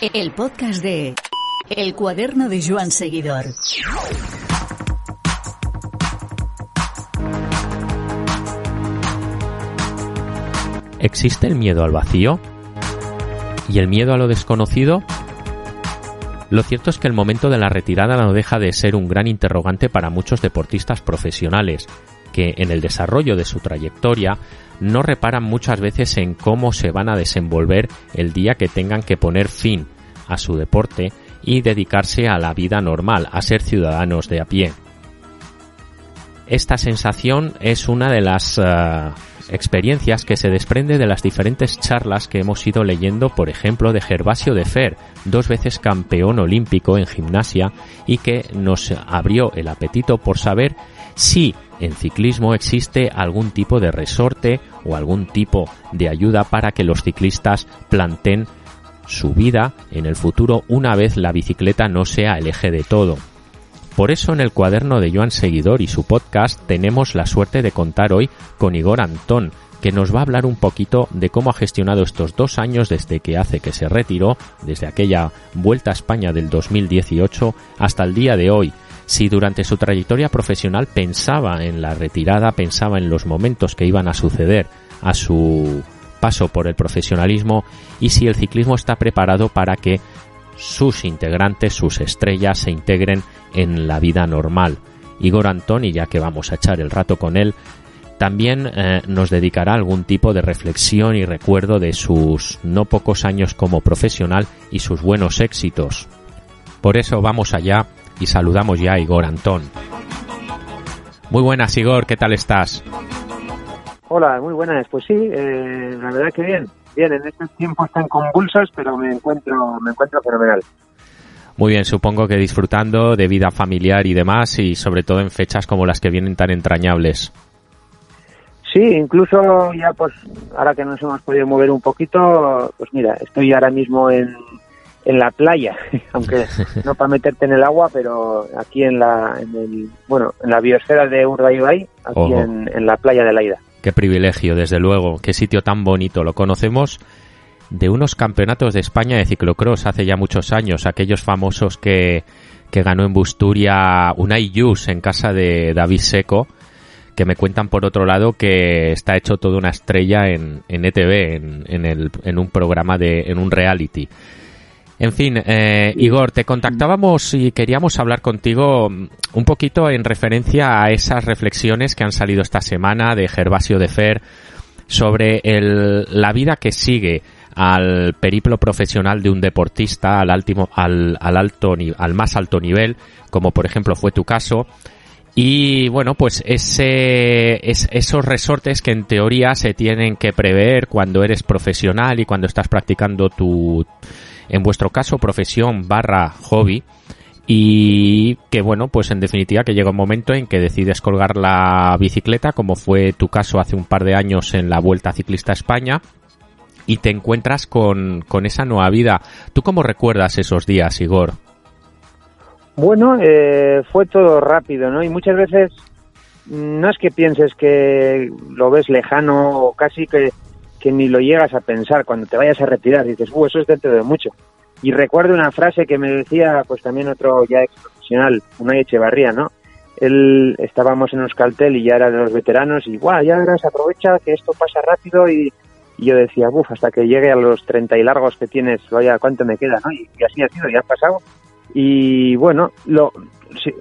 El podcast de El cuaderno de Joan Seguidor. ¿Existe el miedo al vacío? ¿Y el miedo a lo desconocido? Lo cierto es que el momento de la retirada no deja de ser un gran interrogante para muchos deportistas profesionales, que en el desarrollo de su trayectoria no reparan muchas veces en cómo se van a desenvolver el día que tengan que poner fin a su deporte y dedicarse a la vida normal, a ser ciudadanos de a pie. Esta sensación es una de las uh, experiencias que se desprende de las diferentes charlas que hemos ido leyendo, por ejemplo, de Gervasio de Fer, dos veces campeón olímpico en gimnasia y que nos abrió el apetito por saber si en ciclismo existe algún tipo de resorte o algún tipo de ayuda para que los ciclistas planten su vida en el futuro una vez la bicicleta no sea el eje de todo. Por eso en el cuaderno de Joan Seguidor y su podcast tenemos la suerte de contar hoy con Igor Antón, que nos va a hablar un poquito de cómo ha gestionado estos dos años desde que hace que se retiró, desde aquella Vuelta a España del 2018 hasta el día de hoy. Si durante su trayectoria profesional pensaba en la retirada, pensaba en los momentos que iban a suceder a su paso por el profesionalismo y si el ciclismo está preparado para que sus integrantes, sus estrellas se integren en la vida normal. Igor Antoni, ya que vamos a echar el rato con él, también eh, nos dedicará algún tipo de reflexión y recuerdo de sus no pocos años como profesional y sus buenos éxitos. Por eso vamos allá y saludamos ya a Igor Antón. Muy buenas Igor, ¿qué tal estás? Hola, muy buenas. Pues sí, eh, la verdad que bien. Bien, en estos tiempos están convulsos, pero me encuentro, me encuentro fenomenal. Muy bien, supongo que disfrutando de vida familiar y demás, y sobre todo en fechas como las que vienen tan entrañables. Sí, incluso ya pues ahora que nos hemos podido mover un poquito, pues mira, estoy ahora mismo en, en la playa, aunque no para meterte en el agua, pero aquí en la, en el, bueno, en la biosfera de Urdaibai, aquí en, en, la playa de Laida. Qué privilegio, desde luego, qué sitio tan bonito. Lo conocemos de unos campeonatos de España de ciclocross hace ya muchos años, aquellos famosos que, que ganó en Busturia Unai Yus en casa de David Seco, que me cuentan por otro lado que está hecho toda una estrella en, en ETV, en, en, el, en un programa de, en un reality. En fin, eh, Igor, te contactábamos y queríamos hablar contigo un poquito en referencia a esas reflexiones que han salido esta semana de Gervasio de Fer sobre el, la vida que sigue al periplo profesional de un deportista al, altimo, al, al, alto, al más alto nivel, como por ejemplo fue tu caso, y bueno, pues ese, es, esos resortes que en teoría se tienen que prever cuando eres profesional y cuando estás practicando tu, en vuestro caso profesión barra hobby y que bueno pues en definitiva que llega un momento en que decides colgar la bicicleta como fue tu caso hace un par de años en la Vuelta Ciclista España y te encuentras con, con esa nueva vida. ¿Tú cómo recuerdas esos días, Igor? Bueno, eh, fue todo rápido, ¿no? Y muchas veces no es que pienses que lo ves lejano o casi que ni lo llegas a pensar cuando te vayas a retirar. Dices, uh, eso es dentro de mucho. Y recuerdo una frase que me decía, pues también otro ya ex profesional, Unai Echevarría, ¿no? Él estábamos en Euskaltel y ya era de los veteranos y, guau, ya verás, aprovecha que esto pasa rápido y, yo decía, uff, hasta que llegue a los 30 y largos que tienes, vaya, ¿cuánto me queda? ¿no? Y, así ha sido, ya ha pasado. Y bueno, lo,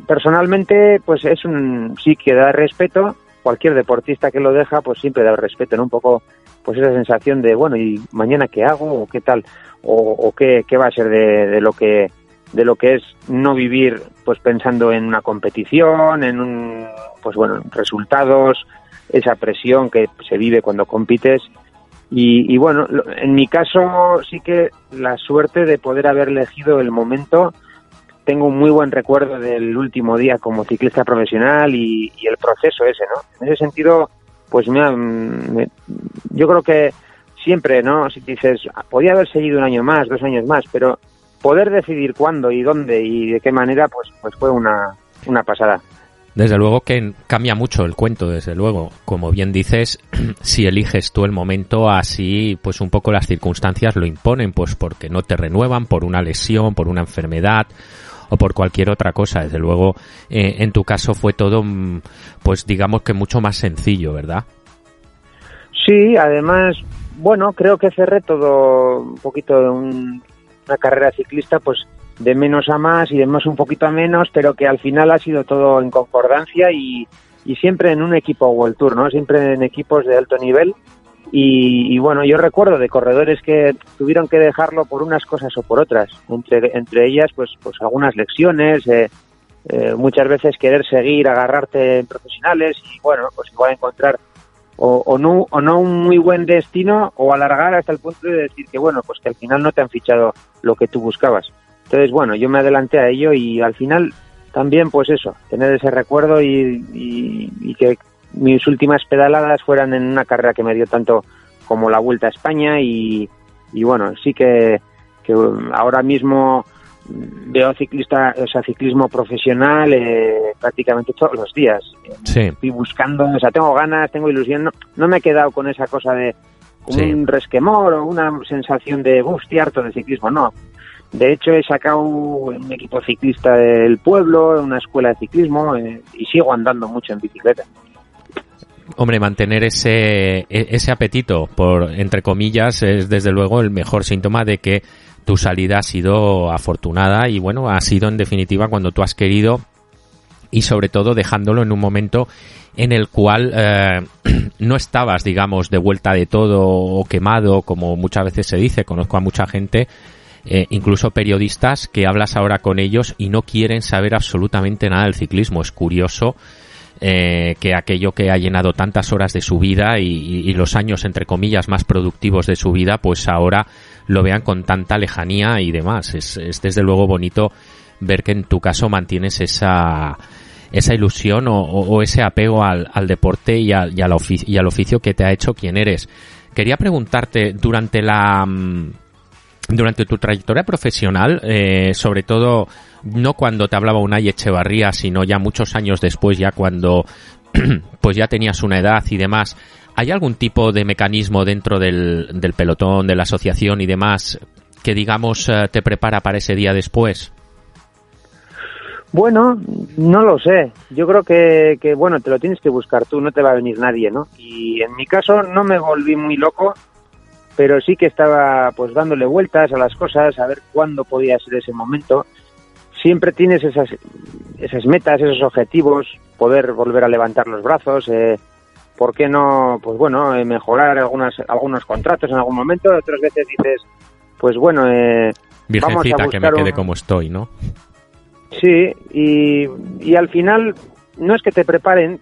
personalmente, pues es un, sí que da respeto, cualquier deportista que lo deja, pues siempre da respeto, ¿no? Un poco pues esa sensación de, bueno, ¿y mañana qué hago? ¿O qué tal? ¿O, qué, qué, va a ser de, de, lo que de lo que es no vivir pues pensando en una competición, en un, pues bueno, resultados, esa presión que se vive cuando compites. Y, y bueno, en mi caso sí que la suerte de poder haber elegido el momento tengo un muy buen recuerdo del último día como ciclista profesional y, y, el proceso ese, ¿no? En ese sentido, pues me, yo creo que siempre, ¿no? Si dices, podía haber seguido un año más, dos años más, pero poder decidir cuándo y dónde y de qué manera, pues, pues fue una, una pasada. Desde luego que cambia mucho el cuento, desde luego. Como bien dices, si eliges tú el momento así, pues un poco las circunstancias lo imponen, pues porque no te renuevan por una lesión, por una enfermedad o por cualquier otra cosa. Desde luego, eh, en tu caso fue todo, mm, pues digamos que mucho más sencillo, ¿verdad? Sí, además, bueno, creo que cerré todo un poquito de una carrera ciclista, pues de menos a más y de más un poquito a menos, pero que al final ha sido todo en concordancia y, y siempre en un equipo World Tour, ¿no? Siempre en equipos de alto nivel. Y, bueno, yo recuerdo de corredores que tuvieron que dejarlo por unas cosas o por otras, entre, entre ellas pues, pues algunas lecciones, eh, eh, muchas veces querer seguir, agarrarte en profesionales y bueno, pues igual encontrar o, o, no, o no un muy buen destino o alargar hasta el punto de decir que bueno, pues que al final no te han fichado lo que tú buscabas. Entonces, bueno, yo me adelanté a ello y al final también, pues eso, tener ese recuerdo y, y, que mis últimas pedaladas fueran en una carrera que me dio tanto como la Vuelta a España y, y bueno, sí que, que ahora mismo veo ciclista, o sea, ciclismo profesional eh, prácticamente todos los días. Sí. Estoy buscando, o sea, tengo ganas, tengo ilusión, no, me he quedado con esa cosa de un resquemor o una sensación de, estoy harto de ciclismo, no. De hecho, he sacado un equipo ciclista del pueblo, una escuela de ciclismo eh, y sigo andando mucho en bicicleta. Hombre, mantener ese, e, ese apetito, por entre comillas, es desde luego el mejor síntoma de que tu salida ha sido afortunada y bueno, ha sido en definitiva cuando tú has querido y sobre todo dejándolo en un momento en el cual eh, no estabas, digamos, de vuelta de todo o quemado, como muchas veces se dice. Conozco a mucha gente, eh, incluso periodistas, que hablas ahora con ellos y no quieren saber absolutamente nada del ciclismo. Es curioso eh, que aquello que ha llenado tantas horas de su vida y, los años, entre comillas, más productivos de su vida, pues ahora lo vean con tanta lejanía y demás. Es, desde luego bonito ver que en tu caso mantienes esa, esa ilusión o, ese apego al, deporte y, al, y, y al oficio que te ha hecho quien eres. Quería preguntarte, durante la mm, durante tu trayectoria profesional, eh, sobre todo no cuando te hablaba Unai Echevarría, sino ya muchos años después, ya cuando pues ya tenías una edad y demás, ¿hay algún tipo de mecanismo dentro del, del pelotón, de la asociación y demás que digamos eh, te prepara para ese día después? Bueno, no lo sé. Yo creo que, que, bueno, te lo tienes que buscar tú, no te va a venir nadie, ¿no? Y en mi caso no me volví muy loco pero sí que estaba pues dándole vueltas a las cosas, a ver cuándo podía ser ese momento. Siempre tienes esas, esas metas, esos objetivos, poder volver a levantar los brazos, eh, ¿por qué no, pues bueno, eh, mejorar algunas, algunos contratos en algún momento? Otras veces dices, pues bueno, eh, Virgencita, que me quede como estoy, ¿no? Sí, y, y al final no es que te preparen,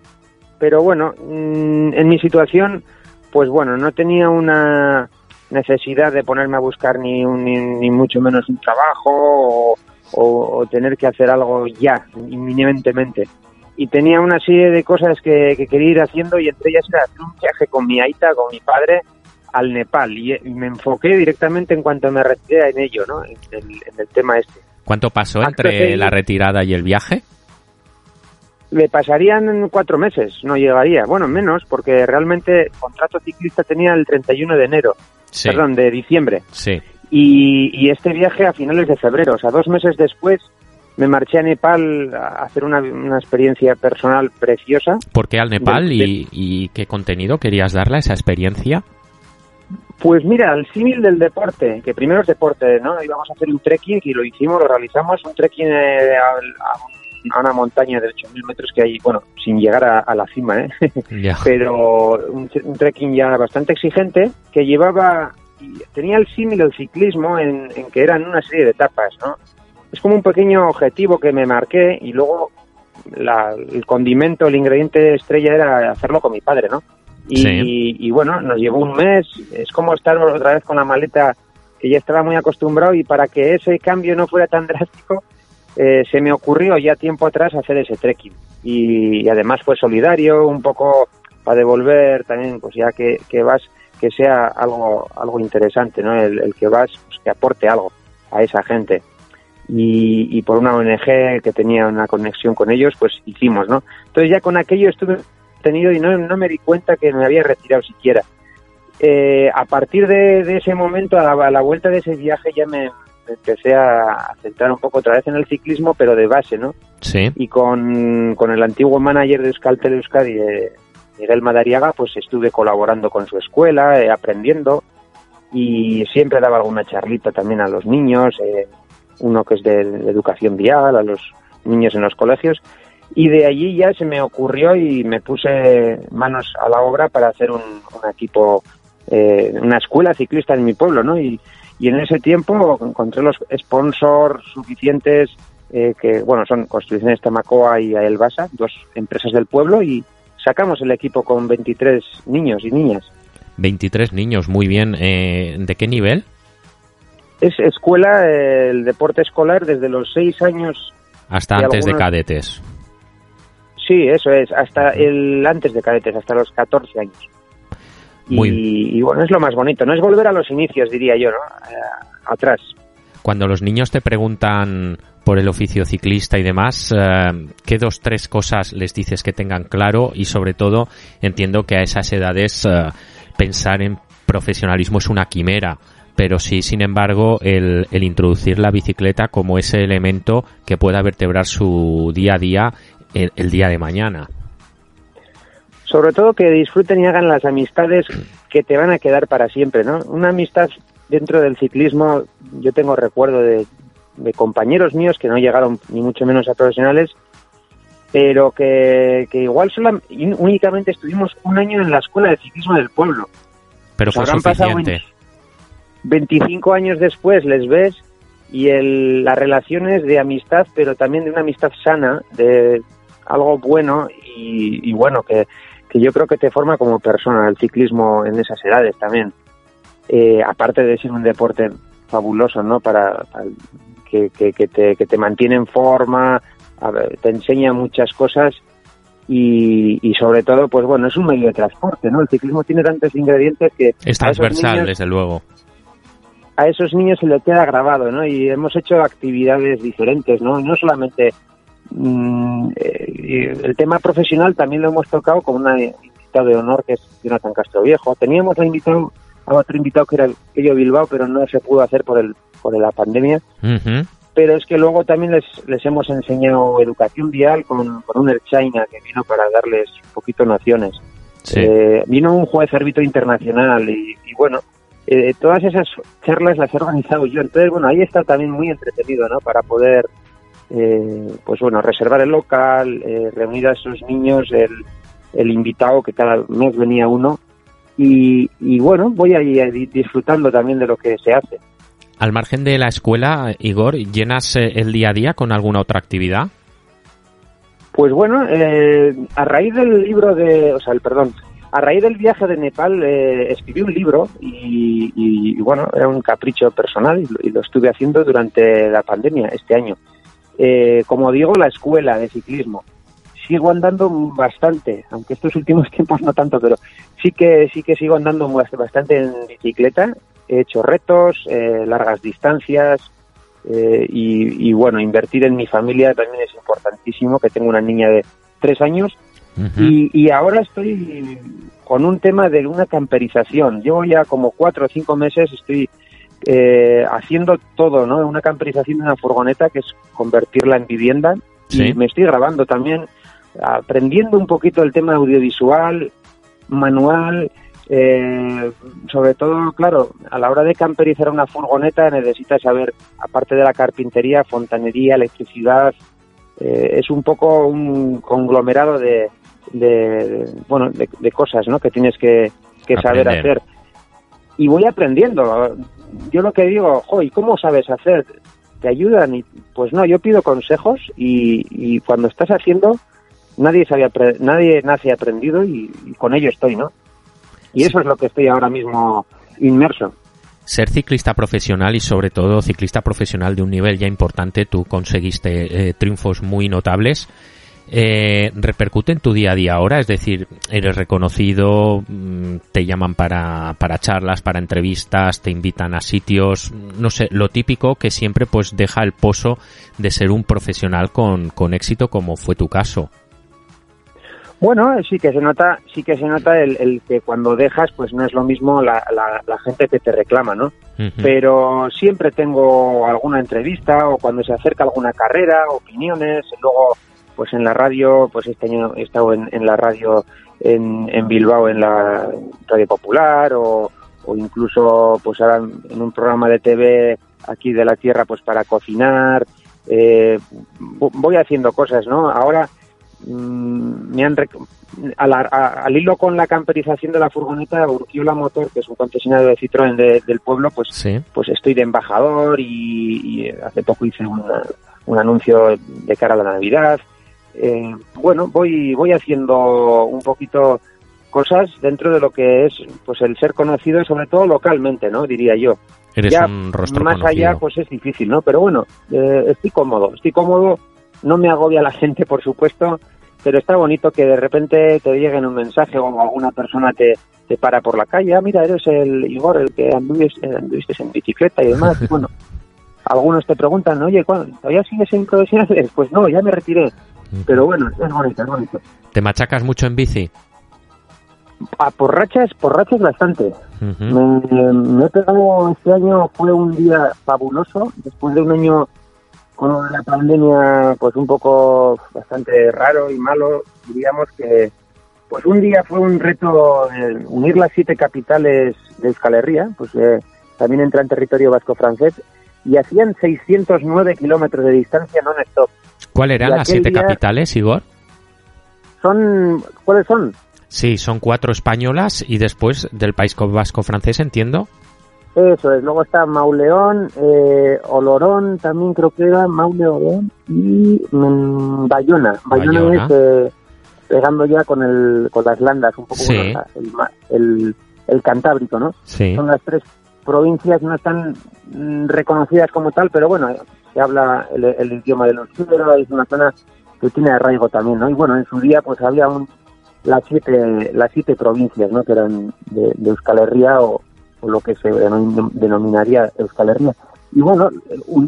pero bueno, mm, en mi situación, pues bueno, no tenía una, necesidad de ponerme a buscar ni, ni, mucho menos un trabajo o, tener que hacer algo ya, inminentemente. Y tenía una serie de cosas que, quería ir haciendo y entre ellas era hacer un viaje con mi aita, con mi padre, al Nepal. Y, me enfoqué directamente en cuanto me retiré en ello, ¿no? En el, tema este. ¿Cuánto pasó entre la retirada y el viaje? Me pasarían cuatro meses, no llegaría. Bueno, menos, porque realmente el contrato ciclista tenía el 31 de enero perdón, de diciembre. Sí. Y, este viaje a finales de febrero, o sea, dos meses después, me marché a Nepal a hacer una, experiencia personal preciosa. ¿Por qué al Nepal y, qué contenido querías darle a esa experiencia? Pues mira, el símil del deporte, que primero es deporte, ¿no? Íbamos a hacer un trekking y lo hicimos, lo realizamos, un trekking eh, a, una montaña de 8.000 metros que hay, bueno, sin llegar a, la cima, ¿eh? Pero un, trekking ya bastante exigente que llevaba, tenía el símil del ciclismo en, que eran una serie de etapas, ¿no? Es como un pequeño objetivo que me marqué y luego el condimento, el ingrediente estrella era hacerlo con mi padre, ¿no? Y, y, bueno, nos llevó un mes, es como estar otra vez con la maleta que ya estaba muy acostumbrado y para que ese cambio no fuera tan drástico, eh, se me ocurrió ya tiempo atrás hacer ese trekking. Y, además fue solidario, un poco para devolver también, pues ya que, que vas, que sea algo, algo interesante, ¿no? El, que vas, pues que aporte algo a esa gente. y, por una ONG que tenía una conexión con ellos, pues hicimos, ¿no? Entonces ya con aquello estuve tenido y no, no me di cuenta que me había retirado siquiera. Eh, a partir de, ese momento, a la, vuelta de ese viaje, ya me, empecé a centrar un poco otra vez en el ciclismo, pero de base, ¿no? Sí. Y con, el antiguo manager de Euskaltel Euskadi, eh, Miguel Madariaga, pues estuve colaborando con su escuela, eh, aprendiendo, y siempre daba alguna charlita también a los niños, eh, uno que es de, educación vial, a los niños en los colegios, y de allí ya se me ocurrió y me puse manos a la obra para hacer un, equipo, eh, una escuela ciclista en mi pueblo, ¿no? Y, y en ese tiempo encontré los sponsors suficientes eh, que, bueno, son Construcciones Tamacoa y Aelbasa, dos empresas del pueblo, y sacamos el equipo con 23 niños y niñas. 23 niños, muy bien. Eh, ¿De qué nivel? Es escuela, el deporte escolar desde los 6 años. Hasta antes de cadetes. Sí, eso es, hasta el antes de cadetes, hasta los 14 años. Y, bueno, es lo más bonito, no es volver a los inicios, diría yo, ¿no? Eh, atrás. Cuando los niños te preguntan por el oficio ciclista y demás, eh, ¿qué dos, tres cosas les dices que tengan claro? Y sobre todo, entiendo que a esas edades eh, pensar en profesionalismo es una quimera, pero sí, sin embargo, el, introducir la bicicleta como ese elemento que pueda vertebrar su día a día el día de mañana sobre todo que disfruten y hagan las amistades que te van a quedar para siempre, ¿no? Una amistad dentro del ciclismo, yo tengo recuerdo de, compañeros míos que no llegaron ni mucho menos a profesionales, pero que, igual solo, únicamente estuvimos un año en la escuela de ciclismo del pueblo. Pero fue suficiente. 25 años después les ves y el, las relaciones de amistad, pero también de una amistad sana, de algo bueno y bueno, que, que yo creo que te forma como persona el ciclismo en esas edades también. Eh, aparte de ser un deporte fabuloso, ¿no? Para, que, que, te, que te mantiene en forma, te enseña muchas cosas y, y, sobre todo, pues bueno, es un medio de transporte, ¿no? El ciclismo tiene tantos ingredientes que... Es transversal, desde luego. A esos niños se le queda grabado, ¿no? Y hemos hecho actividades diferentes, ¿no? No solamente Mm, eh, el tema profesional también lo hemos tocado con una invitada de honor que es Jonathan Castro Viejo. Teníamos a, invitado, a otro invitado que era el Bilbao, pero no se pudo hacer por, el, por la pandemia. Pero es que luego también les, les hemos enseñado educación vial con, con un China que vino para darles un poquito nociones. Eh, vino un juez árbitro internacional y, bueno, eh, todas esas charlas las he organizado yo. Entonces, bueno, ahí está también muy entretenido, ¿no? Para poder eh, pues bueno, reservar el local, eh, reunir a esos niños, el, el, invitado, que cada mes venía uno, y, bueno, voy a disfrutando también de lo que se hace. Al margen de la escuela, Igor, ¿llenas eh, el día a día con alguna otra actividad? Pues bueno, a raíz del libro de, o sea, el perdón, a raíz del viaje de Nepal escribí un libro y, bueno, era un capricho personal y lo, estuve haciendo durante la pandemia este año. Eh, como digo, la escuela de ciclismo. Sigo andando bastante, aunque estos últimos tiempos no tanto, pero sí que sí que sigo andando bastante en bicicleta. He hecho retos, eh, largas distancias eh, y, bueno, invertir en mi familia también es importantísimo, que tengo una niña de tres años y, y, ahora estoy con un tema de una camperización. Llevo ya como cuatro o cinco meses, estoy eh, haciendo todo, ¿no? Una camperización de una furgoneta que es convertirla en vivienda. Y me estoy grabando también, aprendiendo un poquito el tema audiovisual, manual, eh, sobre todo, claro, a la hora de camperizar una furgoneta necesitas saber, aparte de la carpintería, fontanería, electricidad, eh, es un poco un conglomerado de, de, bueno, de, cosas, ¿no? Que tienes que, saber hacer. Y voy aprendiendo yo lo que digo, jo, ¿y cómo sabes hacer? ¿Te ayudan? Y, pues no, yo pido consejos y, cuando estás haciendo, nadie, sabe, nadie nace aprendido y, con ello estoy, ¿no? Y eso es lo que estoy ahora mismo inmerso. Ser ciclista profesional y sobre todo ciclista profesional de un nivel ya importante, tú conseguiste eh, triunfos muy notables. Eh, repercute en tu día a día ahora? Es decir, eres reconocido, mm, te llaman para, para charlas, para entrevistas, te invitan a sitios, no sé, lo típico que siempre pues deja el pozo de ser un profesional con, con éxito como fue tu caso. Bueno, sí que se nota, sí que se nota el, que cuando dejas, pues no es lo mismo la, la, gente que te reclama, ¿no? Pero siempre tengo alguna entrevista o cuando se acerca alguna carrera, opiniones, luego, pues en la radio, pues este año he estado en, la radio en, en, Bilbao, en la Radio Popular o, o incluso, pues ahora en un programa de TV aquí de la tierra, pues para cocinar. Eh, voy haciendo cosas, ¿no? Ahora Mm, me han al, hilo con la camperización de la furgoneta Urquiola Motor, que es un concesionario de Citroën del pueblo, pues, pues estoy de embajador y, hace poco hice un anuncio de cara a la Navidad. Eh, bueno, voy, voy haciendo un poquito cosas dentro de lo que es pues el ser conocido, sobre todo localmente, ¿no? Diría yo. ya más allá, pues es difícil, ¿no? Pero bueno, eh, estoy cómodo, estoy cómodo no me agobia la gente, por supuesto, pero está bonito que de repente te lleguen un mensaje o alguna persona te, te para por la calle. Ah, mira, eres el Igor, el que anduviste, en bicicleta y demás. bueno, algunos te preguntan, oye, ¿todavía sigues en profesionales? Pues no, ya me retiré. Pero bueno, es bonito, es bonito. ¿Te machacas mucho en bici? A por rachas, por rachas bastante. me, me he pegado este año, fue un día fabuloso, después de un año con la pandemia pues un poco bastante raro y malo, diríamos que pues un día fue un reto unir las siete capitales de Euskal Herria, pues eh, también entra en territorio vasco-francés, y hacían 609 kilómetros de distancia non-stop. ¿Cuáles eran las siete capitales, Igor? Son, ¿Cuáles son? Sí, son cuatro españolas y después del país vasco-francés, entiendo. Eso es, luego está Mauleón, eh, Olorón también creo que era, Mauleón y mm, Bayona. Bayona, es eh, pegando ya con el con las landas, un poco el, el, Cantábrico, ¿no? Son las tres provincias, no están mm, reconocidas como tal, pero bueno, se habla el, idioma de los chilenos, es una zona que tiene arraigo también. Y bueno, en su día pues había un, las siete las siete provincias, ¿no? Que eran de, de Euskal Herria o lo que se denominaría Euskal Herria. Y bueno,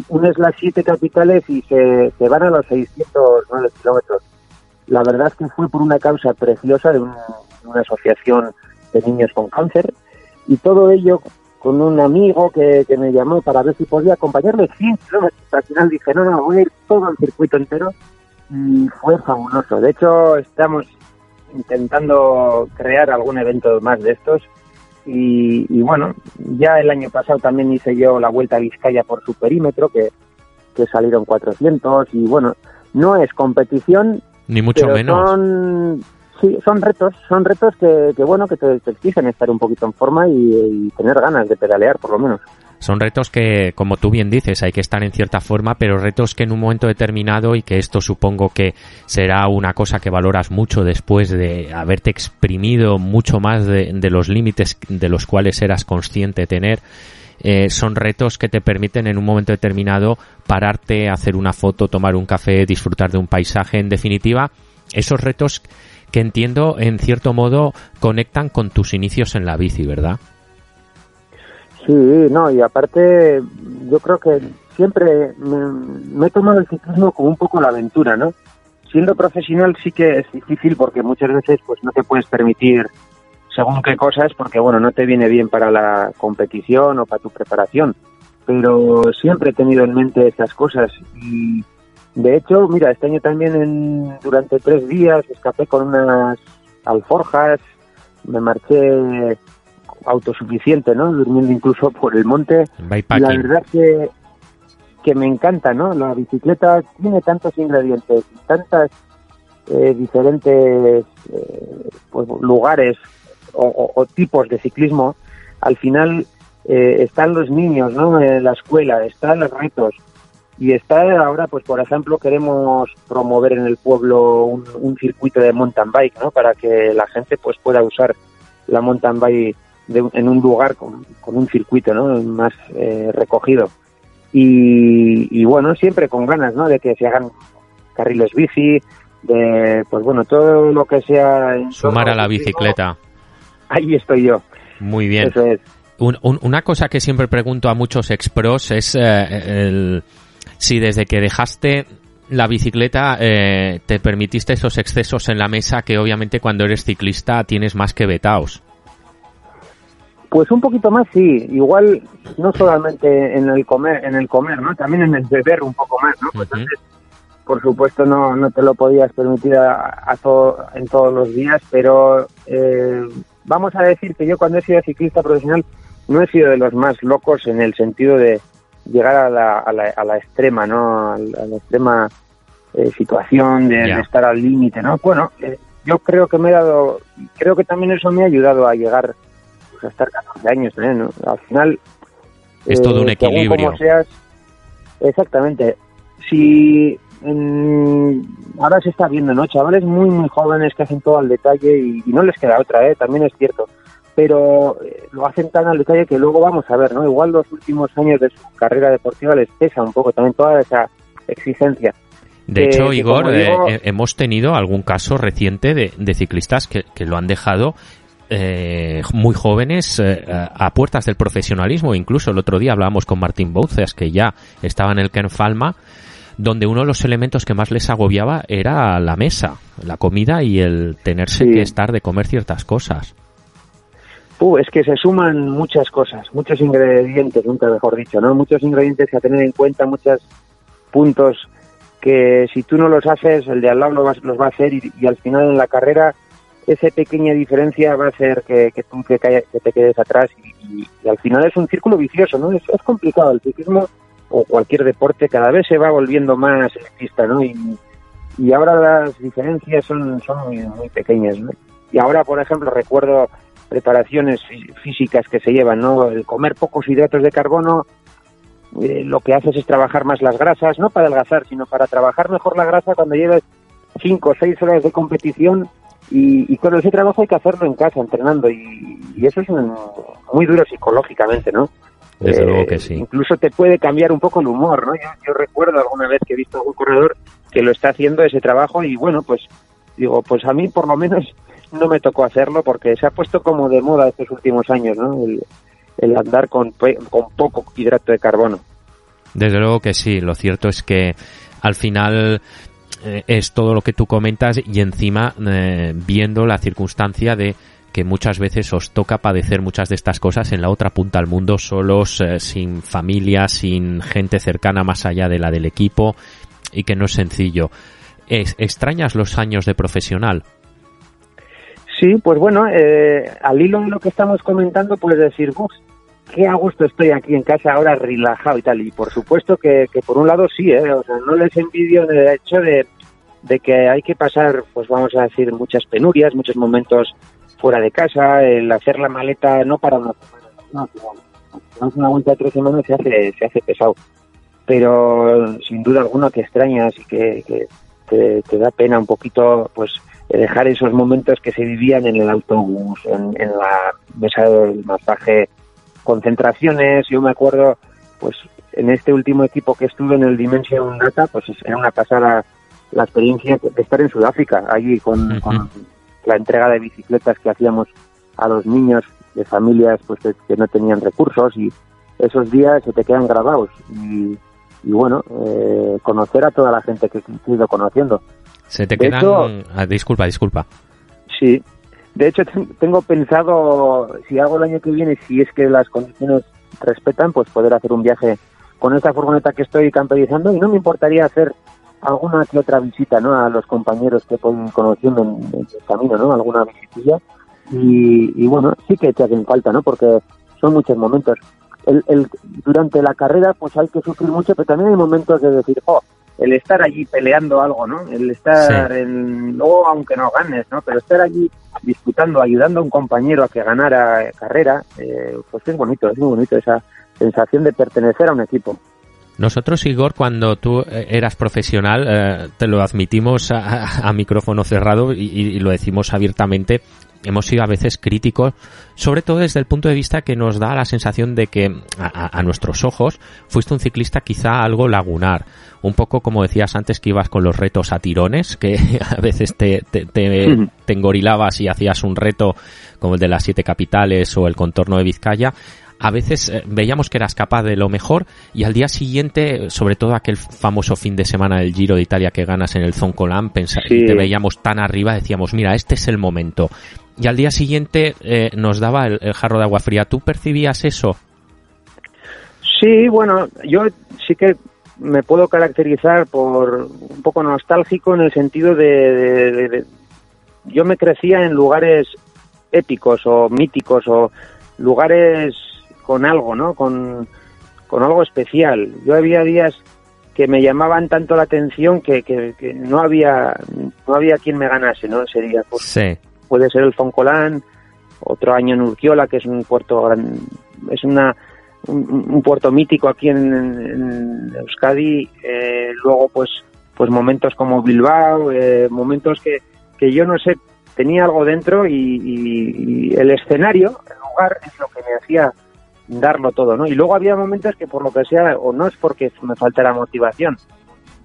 unes las siete capitales y se, van a los 609 kilómetros. La verdad es que fue por una causa preciosa de, una asociación de niños con cáncer y todo ello con un amigo que, que, me llamó para ver si podía acompañarme 100 kilómetros. Al final dije, no, no, voy a ir todo el circuito entero y fue fabuloso. De hecho, estamos intentando crear algún evento más de estos y, bueno, ya el año pasado también hice yo la Vuelta a Vizcaya por su perímetro, que, que salieron 400 y bueno, no es competición. Ni mucho menos. Son, sí, son retos, son retos que, que bueno, que te, te, exigen estar un poquito en forma y tener ganas de pedalear por lo menos. Son retos que, como tú bien dices, hay que estar en cierta forma, pero retos que en un momento determinado, y que esto supongo que será una cosa que valoras mucho después de haberte exprimido mucho más de, los límites de los cuales eras consciente tener, eh, son retos que te permiten en un momento determinado pararte, hacer una foto, tomar un café, disfrutar de un paisaje, en definitiva, esos retos que entiendo en cierto modo conectan con tus inicios en la bici, ¿verdad? Sí, no, y aparte yo creo que siempre me, he tomado el ciclismo como un poco la aventura, ¿no? Siendo profesional sí que es difícil porque muchas veces pues no te puedes permitir según qué cosas porque bueno, no te viene bien para la competición o para tu preparación, pero siempre he tenido en mente estas cosas y de hecho, mira, este año también en, durante tres días escapé con unas alforjas, me marché autosuficiente, ¿no? Durmiendo incluso por el monte. Y la verdad que, que me encanta, ¿no? La bicicleta tiene tantos ingredientes, tantas eh, diferentes eh, pues, lugares o, tipos de ciclismo. Al final eh, están los niños, ¿no? En la escuela, están los retos. Y está ahora, pues por ejemplo, queremos promover en el pueblo un, un circuito de mountain bike, ¿no? Para que la gente pues pueda usar la mountain bike en un lugar con, un circuito ¿no? más eh, recogido. Y, bueno, siempre con ganas ¿no? de que se hagan carriles bici de, pues bueno, todo lo que sea... Sumar a la bicicleta. Ahí estoy yo. Muy bien. Eso es. una cosa que siempre pregunto a muchos expros es eh, el, si desde que dejaste la bicicleta eh, te permitiste esos excesos en la mesa que obviamente cuando eres ciclista tienes más que vetaos. Pues un poquito más sí, igual no solamente en el comer, en el comer, ¿no? También en el beber un poco más, ¿no? Pues por supuesto no, no te lo podías permitir a, todo, en todos los días, pero eh, vamos a decir que yo cuando he sido ciclista profesional no he sido de los más locos en el sentido de llegar a la, a la, a la extrema, ¿no? A la, extrema eh, situación de, estar al límite, ¿no? Bueno, eh, yo creo que me he dado, creo que también eso me ha ayudado a llegar pues, a estar 14 años, ¿no? Al final... Es todo un equilibrio. seas, exactamente. Si ahora se está viendo, ¿no? Chavales muy, muy jóvenes que hacen todo al detalle y, no les queda otra, ¿eh? También es cierto. Pero eh, lo hacen tan al detalle que luego vamos a ver, ¿no? Igual los últimos años de su carrera deportiva les pesa un poco también toda esa exigencia. De hecho, Igor, eh, eh, hemos tenido algún caso reciente de, ciclistas que, lo han dejado muy jóvenes a puertas del profesionalismo. Incluso el otro día hablábamos con Martín Bouces, que ya estaba en el Ken Falma donde uno de los elementos que más les agobiaba era la mesa, la comida y el tenerse que estar de comer ciertas cosas. Uh, es que se suman muchas cosas, muchos ingredientes, nunca mejor dicho, ¿no? Muchos ingredientes a tener en cuenta, muchos puntos que si tú no los haces, el de al lado los, va a hacer y, al final en la carrera esa pequeña diferencia va a hacer que, tú te, te quedes atrás y, al final es un círculo vicioso, ¿no? Es, es complicado, el ciclismo o cualquier deporte cada vez se va volviendo más elitista, ¿no? Y, y ahora las diferencias son, son muy, pequeñas, ¿no? Y ahora, por ejemplo, recuerdo preparaciones físicas que se llevan, ¿no? El comer pocos hidratos de carbono eh, lo que haces es trabajar más las grasas, no para adelgazar, sino para trabajar mejor la grasa cuando lleves cinco o seis horas de competición y, y, con ese trabajo hay que hacerlo en casa, entrenando y, y eso es muy duro psicológicamente, ¿no? Desde luego que sí. Incluso te puede cambiar un poco el humor, ¿no? Yo, recuerdo alguna vez que he visto a algún corredor que lo está haciendo ese trabajo y bueno, pues digo, pues a mí por lo menos no me tocó hacerlo porque se ha puesto como de moda estos últimos años, ¿no? El, andar con, con poco hidrato de carbono. Desde luego que sí, lo cierto es que al final eh, es todo lo que tú comentas y encima eh, viendo la circunstancia de que muchas veces os toca padecer muchas de estas cosas en la otra punta del mundo, solos, eh, sin familia, sin gente cercana más allá de la del equipo y que no es sencillo. ¿Extrañas los años de profesional? Sí, pues bueno, eh, al hilo de lo que estamos comentando, puedes decir, qué a gusto estoy aquí en casa ahora relajado y tal. Y por supuesto que, por un lado sí, ¿eh? o sea, no les envidio en el hecho de, de que hay que pasar, pues vamos a decir, muchas penurias, muchos momentos fuera de casa, el hacer la maleta no para una semana, no, una vuelta de tres semanas se hace, se hace pesado. Pero sin duda alguna que extrañas y que, te, da pena un poquito, pues dejar esos momentos que se vivían en el autobús, en, la mesa del masaje, concentraciones. Yo me acuerdo, pues en este último equipo que estuve en el Dimension Data, pues era una pasada la experiencia de estar en Sudáfrica, allí con la entrega de bicicletas que hacíamos a los niños de familias pues que no tenían recursos y esos días se te quedan grabados. Y, bueno eh, conocer a toda la gente que he ido conociendo. Se te quedan ah, disculpa disculpa. Sí de hecho tengo pensado si hago el año que viene si es que las condiciones respetan pues poder hacer un viaje con esta furgoneta que estoy camperizando y no me importaría hacer alguna que otra visita ¿no? a los compañeros que pueden conociendo en, el camino, ¿no? alguna visitilla. Y, bueno, sí que te hacen falta, ¿no? porque son muchos momentos. El, el, durante la carrera pues hay que sufrir mucho, pero también hay momentos de decir, oh, el estar allí peleando algo, ¿no? El estar en, luego aunque no ganes, ¿no? Pero estar allí disputando, ayudando a un compañero a que ganara carrera, eh, pues es bonito, es muy bonito esa sensación de pertenecer a un equipo. Nosotros, Igor, cuando tú eh, eras profesional, eh, te lo admitimos a, micrófono cerrado y, lo decimos abiertamente, hemos sido a veces críticos, sobre todo desde el punto de vista que nos da la sensación de que a, nuestros ojos fuiste un ciclista quizá algo lagunar, un poco como decías antes que ibas con los retos a tirones, que a veces te, te, te, te engorilabas y hacías un reto como el de las siete capitales o el contorno de Vizcaya. A veces eh, veíamos que eras capaz de lo mejor y al día siguiente, sobre todo aquel famoso fin de semana del Giro de Italia que ganas en el Zoncolan, y te veíamos tan arriba, decíamos, mira, este es el momento. Y al día siguiente eh, nos daba el, jarro de agua fría. ¿Tú percibías eso? Sí, bueno, yo sí que me puedo caracterizar por un poco nostálgico en el sentido de yo me crecía en lugares épicos o míticos o lugares con algo, ¿no? Con, algo especial. Yo había días que me llamaban tanto la atención que, que, no había no había quien me ganase, ¿no? Ese día. Pues, sí. Puede ser el Foncolán, otro año en Urquiola, que es un puerto es una un, puerto mítico aquí en, Euskadi. Eh, luego, pues pues momentos como Bilbao, eh, momentos que, que yo no sé, tenía algo dentro y, el escenario, el lugar, es lo que me hacía darlo todo, ¿no? Y luego había momentos que por lo que sea, o no es porque me faltara motivación,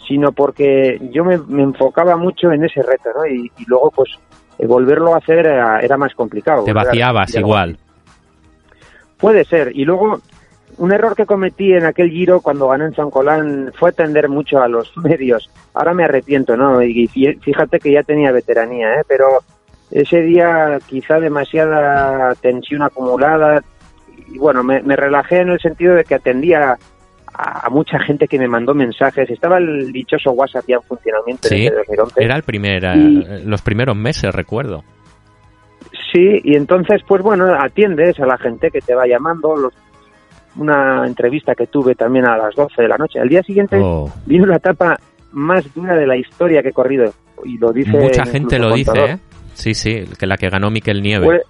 sino porque yo me, enfocaba mucho en ese reto, ¿no? Y, luego, pues, volverlo a hacer era, más complicado. Te vaciabas igual. Puede ser. Y luego, un error que cometí en aquel giro cuando gané en San Colán fue atender mucho a los medios. Ahora me arrepiento, ¿no? Y fíjate que ya tenía veteranía, ¿eh? Pero ese día quizá demasiada tensión acumulada, y bueno, me, relajé en el sentido de que atendía a, mucha gente que me mandó mensajes. Estaba el dichoso WhatsApp ya en funcionamiento sí, Era el primer, eh, los primeros meses, recuerdo. Sí, y entonces, pues bueno, atiendes a la gente que te va llamando. una entrevista que tuve también a las 12 de la noche. Al día siguiente oh. vino la etapa más dura de la historia que he corrido. Y lo dice. Mucha gente lo dice, ¿eh? Sí, sí, que la que ganó Miquel Nieve fue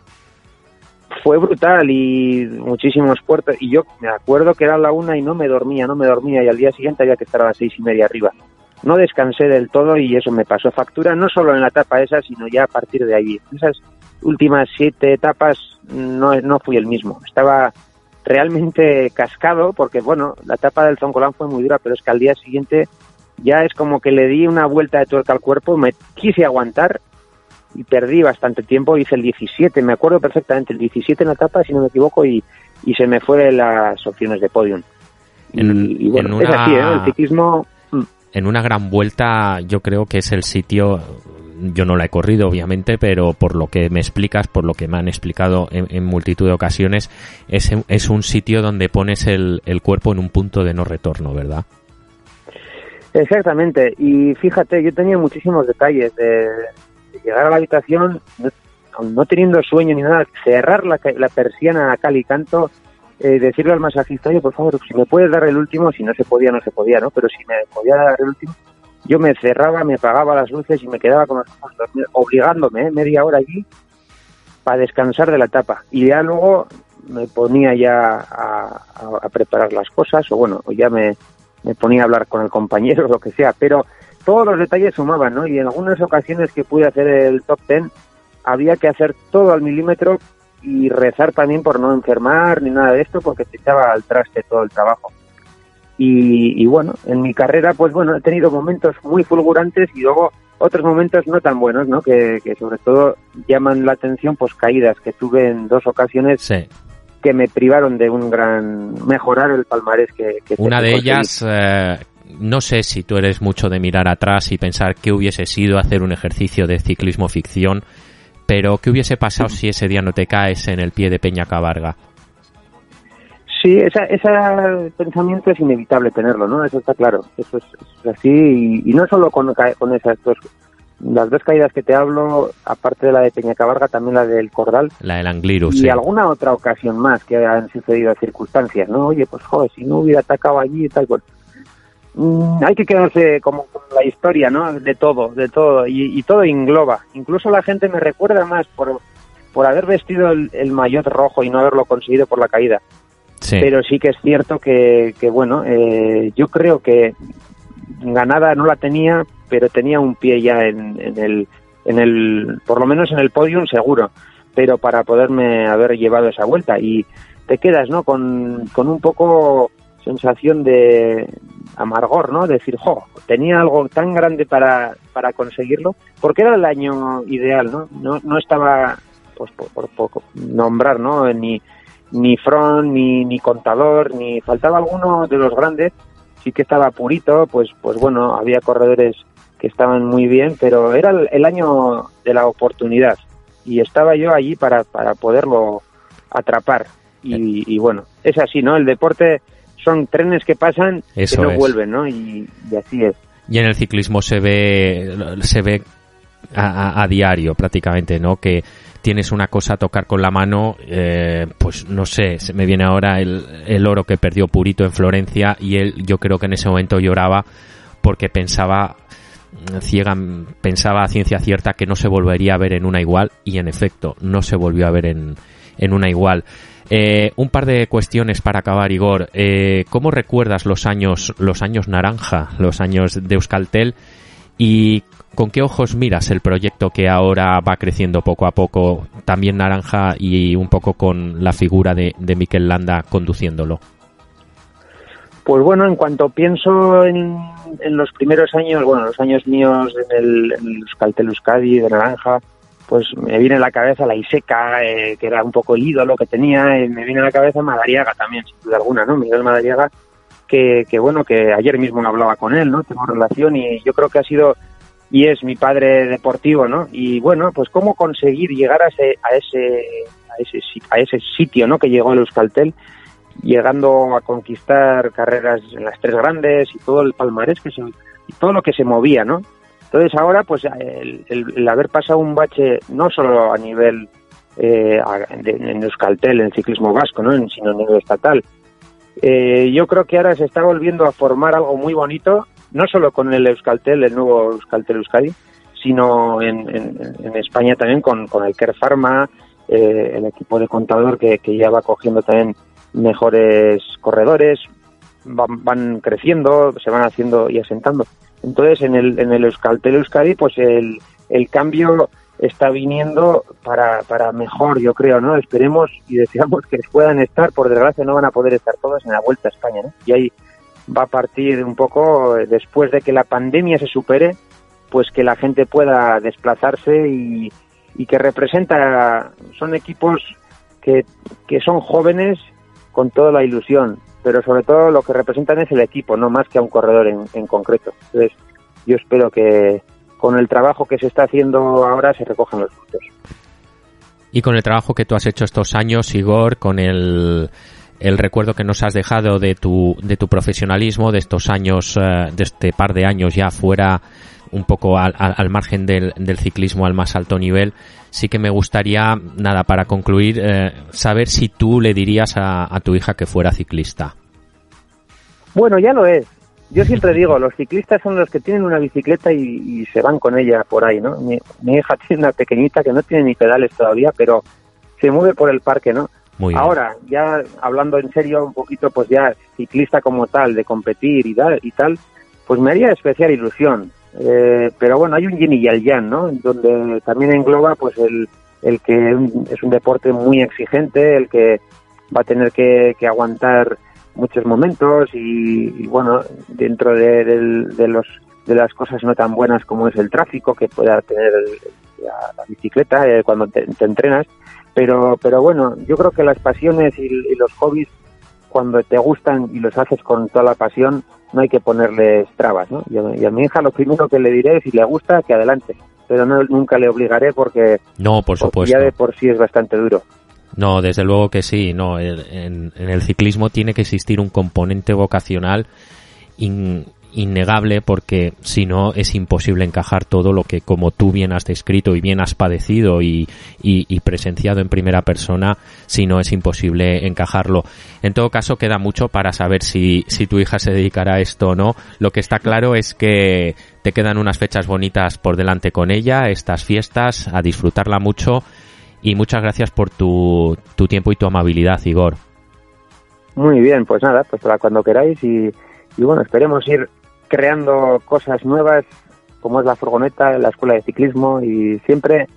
brutal y muchísimos puertos. Y yo me acuerdo que era la una y no me dormía, no me dormía. Y al día siguiente había que estar a las seis y media arriba. No descansé del todo y eso me pasó factura, no solo en la etapa esa, sino ya a partir de allí. Esas últimas siete etapas no, no fui el mismo. Estaba realmente cascado porque, bueno, la etapa del Zoncolán fue muy dura, pero es que al día siguiente ya es como que le di una vuelta de tuerca al cuerpo, me quise aguantar y perdí bastante tiempo, hice el 17, me acuerdo perfectamente, el 17 en la etapa, si no me equivoco, y, y se me fueron las opciones de podium. y, bueno, es así, ¿eh? El ciclismo... Mm. En una gran vuelta yo creo que es el sitio, yo no la he corrido obviamente, pero por lo que me explicas, por lo que me han explicado en, multitud de ocasiones, es, es un sitio donde pones el, el cuerpo en un punto de no retorno, ¿verdad? Exactamente, y fíjate, yo tenía muchísimos detalles de, llegar a la habitación, no, teniendo sueño ni nada, cerrar la, persiana a cal y canto, eh, decirle al masajista, oye, por favor, si me puedes dar el último, si no se podía, no se podía, ¿no? Pero si me podía dar el último, yo me cerraba, me apagaba las luces y me quedaba con los ojos obligándome ¿eh? media hora allí para descansar de la etapa. Y ya luego me ponía ya a, a, preparar las cosas, o bueno, ya me, me ponía a hablar con el compañero, o lo que sea, pero todos los detalles sumaban, ¿no? Y en algunas ocasiones que pude hacer el top ten, había que hacer todo al milímetro y rezar también por no enfermar ni nada de esto, porque se echaba al traste todo el trabajo. Y, bueno, en mi carrera, pues bueno, he tenido momentos muy fulgurantes y luego otros momentos no tan buenos, ¿no? Que, sobre todo llaman la atención, pues caídas que tuve en dos ocasiones que me privaron de un gran mejorar el palmarés que, que una de ellas eh, no sé si tú eres mucho de mirar atrás y pensar qué hubiese sido hacer un ejercicio de ciclismo ficción, pero ¿qué hubiese pasado si ese día no te caes en el pie de Peña Cabarga? Sí, ese pensamiento es inevitable tenerlo, ¿no? Eso está claro. Eso es, así. Y, no solo con, con esas dos, las dos caídas que te hablo, aparte de la de Peña Cabarga, también la del Cordal. La del Angliru, y alguna otra ocasión más que han sucedido circunstancias, ¿no? Oye, pues joder, si no hubiera atacado allí y tal, pues Mm, hay que quedarse como con la historia, ¿no? De todo, de todo, y, todo engloba. Incluso la gente me recuerda más por, por haber vestido el, el maillot rojo y no haberlo conseguido por la caída. Pero sí que es cierto que, que bueno, eh, yo creo que ganada no la tenía, pero tenía un pie ya en, en, el, en el, por lo menos en el podium seguro. pero para poderme haber llevado esa vuelta y te quedas, ¿no? Con, con un poco sensación de amargor, ¿no? decir, jo, tenía algo tan grande para, para conseguirlo, porque era el año ideal, ¿no? No, no estaba, pues por, por, nombrar, ¿no? Ni, ni front, ni, ni contador, ni faltaba alguno de los grandes, sí que estaba purito, pues, pues bueno, había corredores que estaban muy bien, pero era el, año de la oportunidad y estaba yo allí para, para poderlo atrapar. Y, y bueno, es así, ¿no? El deporte son trenes que pasan y que no vuelven, ¿no? Y, así es. Y en el ciclismo se ve, se ve a, diario prácticamente, ¿no? Que tienes una cosa a tocar con la mano, eh, pues no sé, se me viene ahora el, el, oro que perdió Purito en Florencia y él yo creo que en ese momento lloraba porque pensaba ciega pensaba a ciencia cierta que no se volvería a ver en una igual y en efecto no se volvió a ver en, en una igual. Eh, un par de cuestiones para acabar, Igor. Eh, ¿Cómo recuerdas los años, los años naranja, los años de Euskaltel? ¿Y con qué ojos miras el proyecto que ahora va creciendo poco a poco, también naranja y un poco con la figura de, Mikel Landa conduciéndolo? Pues bueno, en cuanto pienso en, los primeros años, bueno, los años míos en el, en el Euskaltel Euskadi de naranja, pues me viene a la cabeza la Iseca, eh, que era un poco el ídolo que tenía, y me viene a la cabeza Madariaga también, sin duda alguna, ¿no? Miguel Madariaga, que, que bueno, que ayer mismo hablaba con él, ¿no? Tengo relación y yo creo que ha sido y es mi padre deportivo, ¿no? Y bueno, pues cómo conseguir llegar a ese, a ese, a ese, a ese sitio, ¿no? Que llegó el Euskaltel, llegando a conquistar carreras en las tres grandes y todo el palmarés que se, y todo lo que se movía, ¿no? Entonces ahora, pues el, haber pasado un bache no solo a nivel eh, en Euskaltel, en el ciclismo vasco, ¿no? sino a nivel estatal, eh, yo creo que ahora se está volviendo a formar algo muy bonito, no solo con el Euskaltel, el nuevo Euskaltel Euskadi, sino en, España también con, el Care Pharma, eh, el equipo de contador que, ya va cogiendo también mejores corredores, van, van creciendo, se van haciendo y asentando. Entonces, en el, en el Euskaltel Euskadi, pues el, el cambio está viniendo para, para mejor, yo creo, ¿no? Esperemos y deseamos que puedan estar, por desgracia no van a poder estar todas en la Vuelta a España, ¿no? Y ahí va a partir un poco, eh, después de que la pandemia se supere, pues que la gente pueda desplazarse y, y que representa, son equipos que, que son jóvenes con toda la ilusión, pero sobre todo lo que representan es el equipo, no más que a un corredor en, concreto. Entonces, yo espero que con el trabajo que se está haciendo ahora se recojan los frutos. Y con el trabajo que tú has hecho estos años, Igor, con el, el recuerdo que nos has dejado de tu, de tu profesionalismo, de estos años, eh, de este par de años ya fuera un poco al, al margen del, del, ciclismo al más alto nivel, sí que me gustaría, nada, para concluir, eh, saber si tú le dirías a, tu hija que fuera ciclista. Bueno, ya lo es. Yo siempre digo, los ciclistas son los que tienen una bicicleta y, se van con ella por ahí, ¿no? Mi, hija tiene una pequeñita que no tiene ni pedales todavía, pero se mueve por el parque, ¿no? Muy Ahora, ya hablando en serio un poquito, pues ya ciclista como tal, de competir y tal, y tal pues me haría especial ilusión. Eh, pero bueno, hay un yin y el yang, ¿no? Donde también engloba pues el, el que es un deporte muy exigente, el que va a tener que, aguantar muchos momentos y, bueno, dentro de, los de las cosas no tan buenas como es el tráfico que pueda tener la, bicicleta eh, cuando te, entrenas, pero pero bueno, yo creo que las pasiones y los hobbies cuando te gustan y los haces con toda la pasión, no hay que ponerles trabas, ¿no? Y a, mi hija lo primero que le diré es si le gusta, que adelante. Pero no, nunca le obligaré porque, no, por supuesto. ya de por sí es bastante duro. No, desde luego que sí. No, en, en el ciclismo tiene que existir un componente vocacional innegable porque si no es imposible encajar todo lo que como tú bien has descrito y bien has padecido y, y, presenciado en primera persona, si no es imposible encajarlo. En todo caso queda mucho para saber si, si tu hija se dedicará a esto o no. Lo que está claro es que te quedan unas fechas bonitas por delante con ella, estas fiestas, a disfrutarla mucho y muchas gracias por tu, tu tiempo y tu amabilidad, Igor. Muy bien, pues nada, pues para cuando queráis y, y bueno, esperemos ir creando cosas nuevas, como es la furgoneta, la escuela de ciclismo y siempre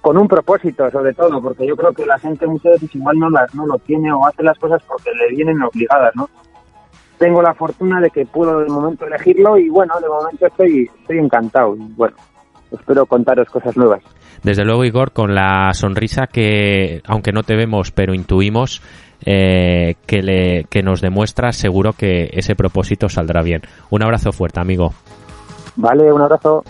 con un propósito sobre todo, porque yo creo que la gente muchas veces igual no, las, no lo tiene o hace las cosas porque le vienen obligadas, ¿no? Tengo la fortuna de que puedo de momento elegirlo y bueno, de momento estoy, estoy encantado y bueno, espero contaros cosas nuevas. Desde luego, Igor, con la sonrisa que, aunque no te vemos, pero intuimos, eh, que, le, que nos demuestra, seguro que ese propósito saldrá bien. Un abrazo fuerte, amigo. Vale, un abrazo.